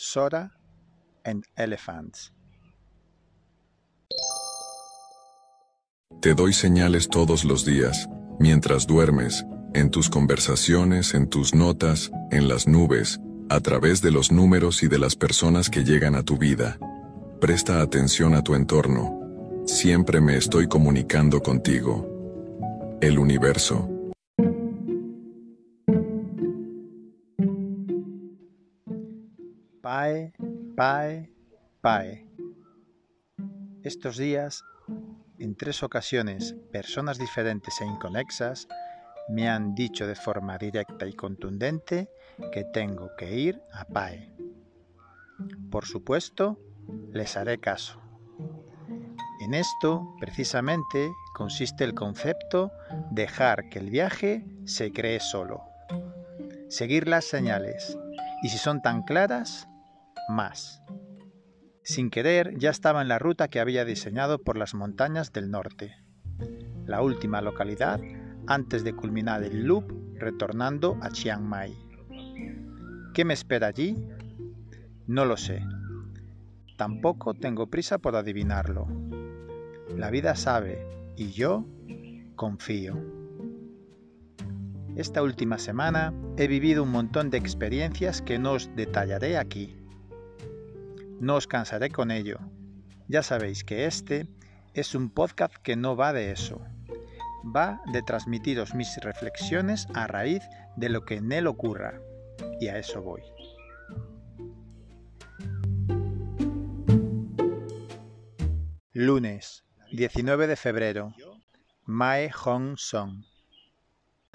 Sora and Elephants. Te doy señales todos los días, mientras duermes, en tus conversaciones, en tus notas, en las nubes, a través de los números y de las personas que llegan a tu vida. Presta atención a tu entorno. Siempre me estoy comunicando contigo. El universo. Pae, pae. Estos días, en tres ocasiones, personas diferentes e inconexas me han dicho de forma directa y contundente que tengo que ir a PAE. Por supuesto, les haré caso. En esto, precisamente, consiste el concepto dejar que el viaje se cree solo. Seguir las señales. Y si son tan claras, más. Sin querer, ya estaba en la ruta que había diseñado por las montañas del norte. La última localidad antes de culminar el loop retornando a Chiang Mai. ¿Qué me espera allí? No lo sé. Tampoco tengo prisa por adivinarlo. La vida sabe y yo confío. Esta última semana he vivido un montón de experiencias que no os detallaré aquí. No os cansaré con ello. Ya sabéis que este es un podcast que no va de eso. Va de transmitiros mis reflexiones a raíz de lo que en él ocurra. Y a eso voy. Lunes, 19 de febrero. Mae Hong Song.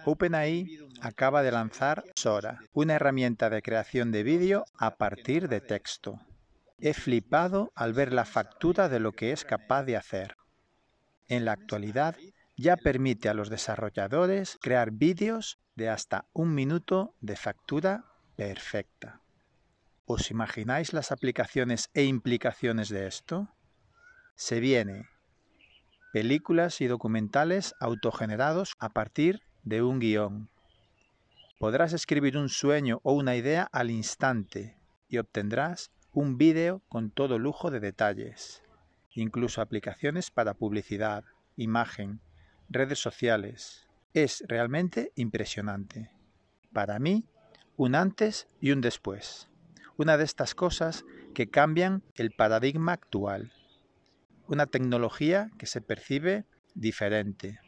OpenAI acaba de lanzar Sora, una herramienta de creación de vídeo a partir de texto. He flipado al ver la factura de lo que es capaz de hacer. En la actualidad ya permite a los desarrolladores crear vídeos de hasta un minuto de factura perfecta. ¿Os imagináis las aplicaciones e implicaciones de esto? Se viene películas y documentales autogenerados a partir de un guion. Podrás escribir un sueño o una idea al instante y obtendrás un vídeo con todo lujo de detalles, incluso aplicaciones para publicidad, imagen, redes sociales. Es realmente impresionante. Para mí, un antes y un después. Una de estas cosas que cambian el paradigma actual una tecnología que se percibe diferente.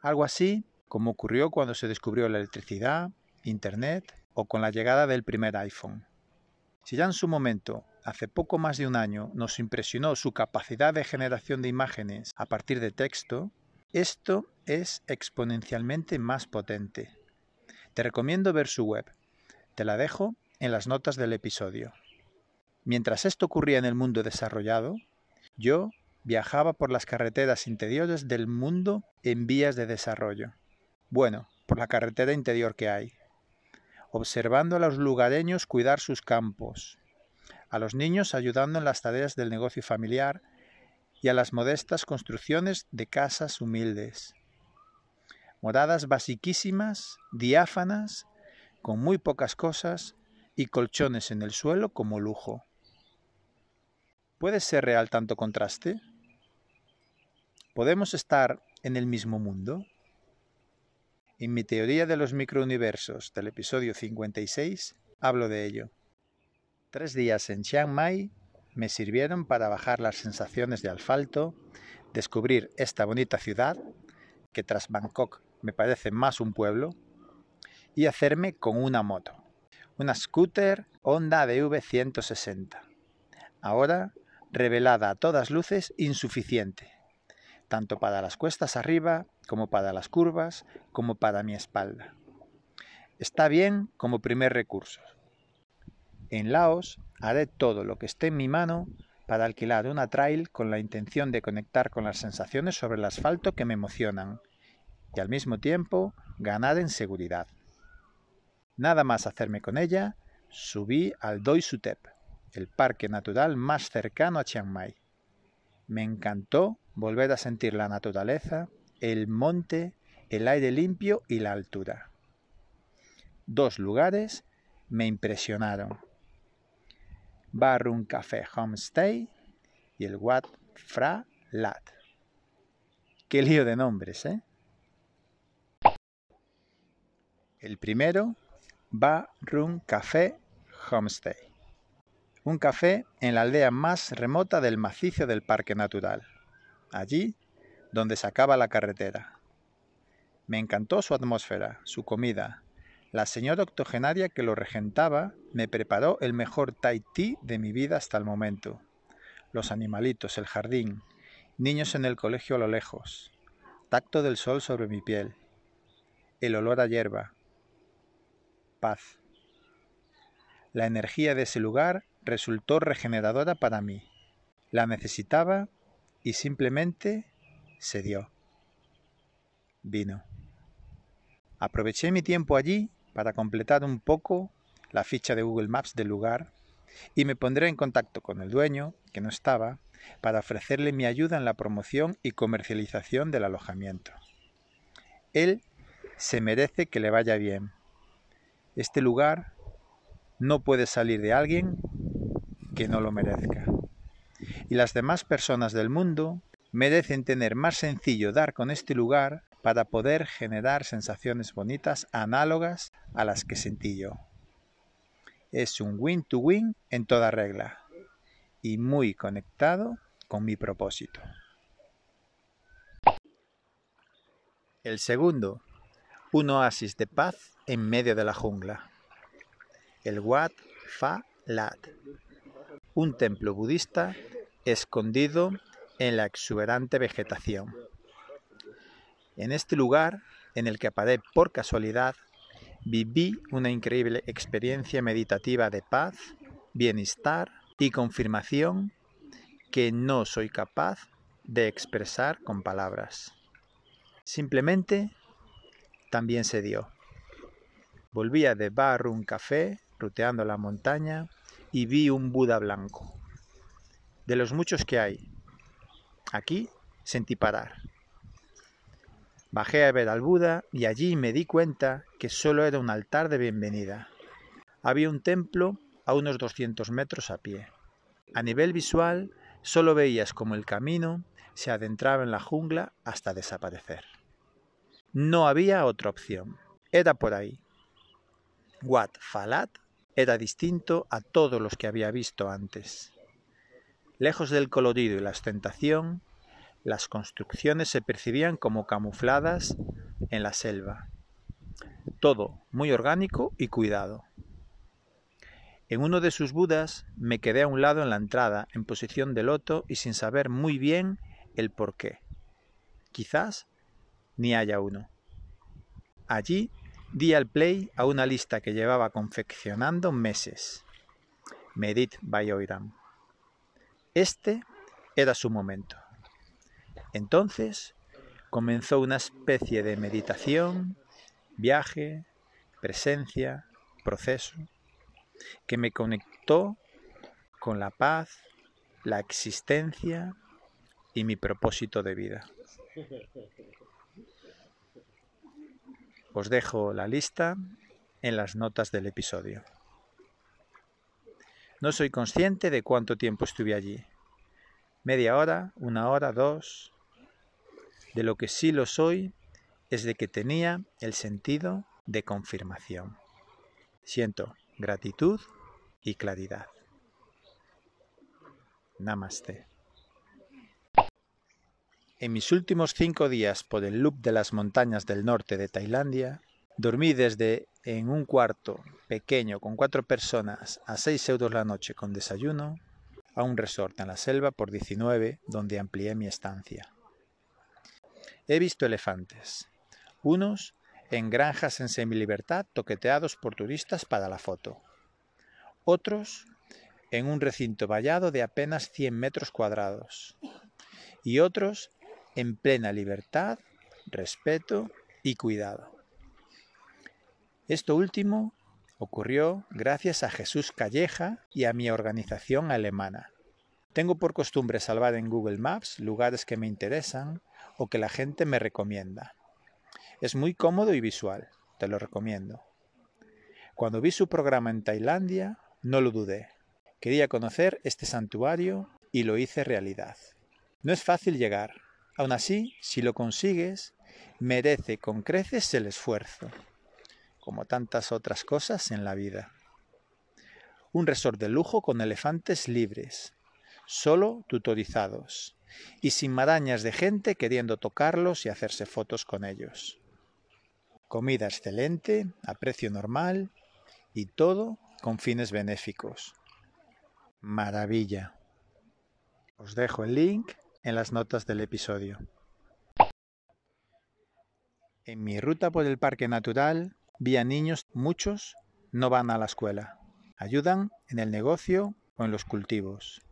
Algo así como ocurrió cuando se descubrió la electricidad, Internet o con la llegada del primer iPhone. Si ya en su momento, hace poco más de un año, nos impresionó su capacidad de generación de imágenes a partir de texto, esto es exponencialmente más potente. Te recomiendo ver su web. Te la dejo en las notas del episodio. Mientras esto ocurría en el mundo desarrollado, yo viajaba por las carreteras interiores del mundo en vías de desarrollo. Bueno, por la carretera interior que hay. Observando a los lugareños cuidar sus campos, a los niños ayudando en las tareas del negocio familiar y a las modestas construcciones de casas humildes. Moradas basiquísimas, diáfanas, con muy pocas cosas y colchones en el suelo como lujo. ¿Puede ser real tanto contraste? ¿Podemos estar en el mismo mundo? En mi teoría de los microuniversos del episodio 56 hablo de ello. Tres días en Chiang Mai me sirvieron para bajar las sensaciones de asfalto, descubrir esta bonita ciudad, que tras Bangkok me parece más un pueblo, y hacerme con una moto, una scooter Honda DV160. Ahora revelada a todas luces insuficiente, tanto para las cuestas arriba como para las curvas, como para mi espalda. Está bien como primer recurso. En Laos haré todo lo que esté en mi mano para alquilar una trail con la intención de conectar con las sensaciones sobre el asfalto que me emocionan y al mismo tiempo ganar en seguridad. Nada más hacerme con ella, subí al Doi Sutep, el parque natural más cercano a Chiang Mai. Me encantó volver a sentir la naturaleza, el monte, el aire limpio y la altura. Dos lugares me impresionaron. Barun Café Homestay y el Wat Fra Lat. Qué lío de nombres, ¿eh? El primero, Barun Café Homestay. Un café en la aldea más remota del macizo del Parque Natural, allí donde se acaba la carretera. Me encantó su atmósfera, su comida. La señora octogenaria que lo regentaba me preparó el mejor tai de mi vida hasta el momento. Los animalitos, el jardín, niños en el colegio a lo lejos, tacto del sol sobre mi piel, el olor a hierba, paz. La energía de ese lugar resultó regeneradora para mí. La necesitaba y simplemente se dio. Vino. Aproveché mi tiempo allí para completar un poco la ficha de Google Maps del lugar y me pondré en contacto con el dueño, que no estaba, para ofrecerle mi ayuda en la promoción y comercialización del alojamiento. Él se merece que le vaya bien. Este lugar no puede salir de alguien que no lo merezca. Y las demás personas del mundo merecen tener más sencillo dar con este lugar para poder generar sensaciones bonitas análogas a las que sentí yo. Es un win-to-win en toda regla y muy conectado con mi propósito. El segundo, un oasis de paz en medio de la jungla. El Wat Fa Lat, un templo budista escondido en la exuberante vegetación. En este lugar, en el que paré por casualidad, viví una increíble experiencia meditativa de paz, bienestar y confirmación que no soy capaz de expresar con palabras. Simplemente también se dio. Volvía de bar un café, ruteando la montaña, y vi un Buda blanco. De los muchos que hay. Aquí sentí parar. Bajé a ver al Buda y allí me di cuenta que solo era un altar de bienvenida. Había un templo a unos 200 metros a pie. A nivel visual, solo veías como el camino se adentraba en la jungla hasta desaparecer. No había otra opción. Era por ahí. Wat Falat era distinto a todos los que había visto antes. Lejos del colorido y la ostentación, las construcciones se percibían como camufladas en la selva. Todo muy orgánico y cuidado. En uno de sus budas me quedé a un lado en la entrada, en posición de loto y sin saber muy bien el por qué. Quizás ni haya uno. Allí di al play a una lista que llevaba confeccionando meses. Medit Bayoiram. Este era su momento. Entonces comenzó una especie de meditación, viaje, presencia, proceso, que me conectó con la paz, la existencia y mi propósito de vida. Os dejo la lista en las notas del episodio. No soy consciente de cuánto tiempo estuve allí. Media hora, una hora, dos, de lo que sí lo soy es de que tenía el sentido de confirmación. Siento gratitud y claridad. Namaste. En mis últimos cinco días por el loop de las montañas del norte de Tailandia, dormí desde en un cuarto pequeño con cuatro personas a seis euros la noche con desayuno, a un resort en la selva por 19 donde amplié mi estancia. He visto elefantes, unos en granjas en semilibertad toqueteados por turistas para la foto, otros en un recinto vallado de apenas 100 metros cuadrados y otros en plena libertad, respeto y cuidado. Esto último ocurrió gracias a Jesús Calleja y a mi organización alemana. Tengo por costumbre salvar en Google Maps lugares que me interesan o que la gente me recomienda. Es muy cómodo y visual, te lo recomiendo. Cuando vi su programa en Tailandia, no lo dudé. Quería conocer este santuario y lo hice realidad. No es fácil llegar. Aún así, si lo consigues, merece con creces el esfuerzo, como tantas otras cosas en la vida. Un resort de lujo con elefantes libres, solo tutorizados, y sin marañas de gente queriendo tocarlos y hacerse fotos con ellos. Comida excelente, a precio normal y todo con fines benéficos. Maravilla. Os dejo el link en las notas del episodio. En mi ruta por el parque natural vi a niños, muchos no van a la escuela, ayudan en el negocio o en los cultivos.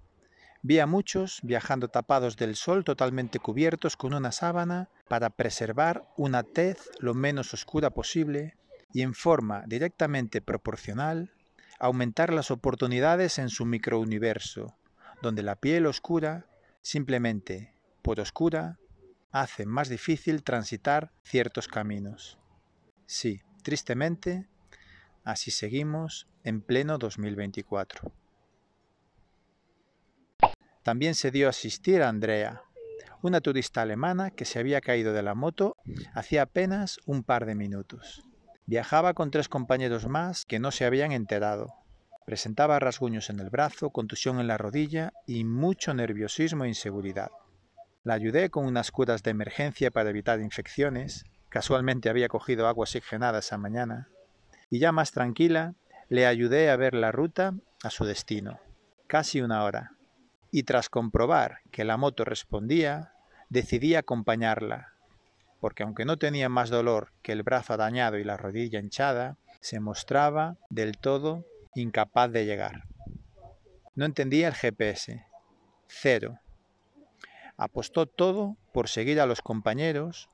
Vi a muchos viajando tapados del sol totalmente cubiertos con una sábana para preservar una tez lo menos oscura posible y en forma directamente proporcional aumentar las oportunidades en su microuniverso, donde la piel oscura, simplemente por oscura, hace más difícil transitar ciertos caminos. Sí, tristemente, así seguimos en pleno 2024. También se dio a asistir a Andrea, una turista alemana que se había caído de la moto hacía apenas un par de minutos. Viajaba con tres compañeros más que no se habían enterado. Presentaba rasguños en el brazo, contusión en la rodilla y mucho nerviosismo e inseguridad. La ayudé con unas curas de emergencia para evitar infecciones. Casualmente había cogido agua oxigenada esa mañana. Y ya más tranquila, le ayudé a ver la ruta a su destino. Casi una hora y tras comprobar que la moto respondía, decidí acompañarla, porque aunque no tenía más dolor que el brazo dañado y la rodilla hinchada, se mostraba del todo incapaz de llegar. No entendía el GPS. Cero. Apostó todo por seguir a los compañeros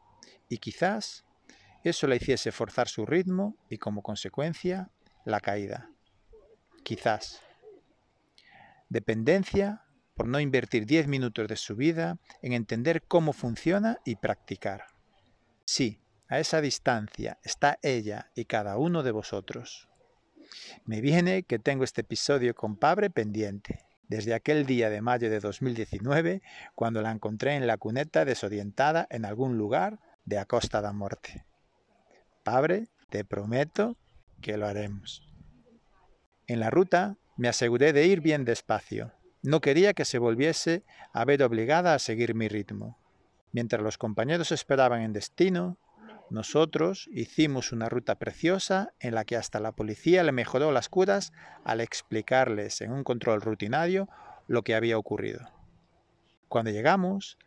y quizás eso le hiciese forzar su ritmo y como consecuencia la caída. Quizás. Dependencia por no invertir 10 minutos de su vida en entender cómo funciona y practicar. Sí, a esa distancia está ella y cada uno de vosotros. Me viene que tengo este episodio con Pabre pendiente, desde aquel día de mayo de 2019, cuando la encontré en la cuneta desorientada en algún lugar de Acosta da Morte. Pabre, te prometo que lo haremos. En la ruta me aseguré de ir bien despacio, no quería que se volviese a ver obligada a seguir mi ritmo. Mientras los compañeros esperaban en destino, nosotros hicimos una ruta preciosa en la que hasta la policía le mejoró las curas al explicarles en un control rutinario lo que había ocurrido. Cuando llegamos,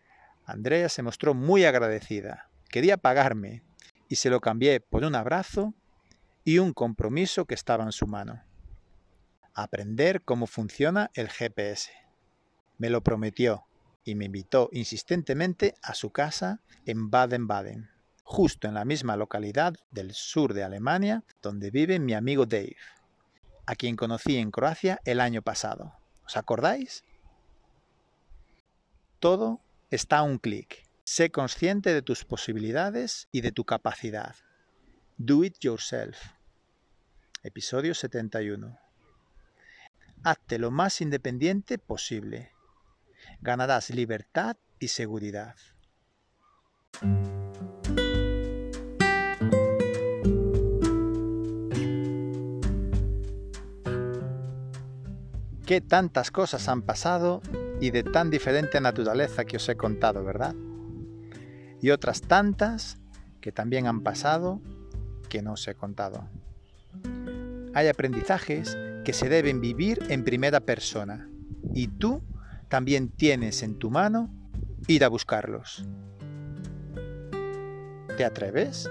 Andrea se mostró muy agradecida. Quería pagarme y se lo cambié por un abrazo y un compromiso que estaba en su mano aprender cómo funciona el GPS. Me lo prometió y me invitó insistentemente a su casa en Baden-Baden, justo en la misma localidad del sur de Alemania donde vive mi amigo Dave, a quien conocí en Croacia el año pasado. ¿Os acordáis? Todo está a un clic. Sé consciente de tus posibilidades y de tu capacidad. Do it yourself. Episodio 71 hazte lo más independiente posible. Ganarás libertad y seguridad. Qué tantas cosas han pasado y de tan diferente naturaleza que os he contado, ¿verdad? Y otras tantas que también han pasado que no os he contado. Hay aprendizajes que se deben vivir en primera persona y tú también tienes en tu mano ir a buscarlos. ¿Te atreves?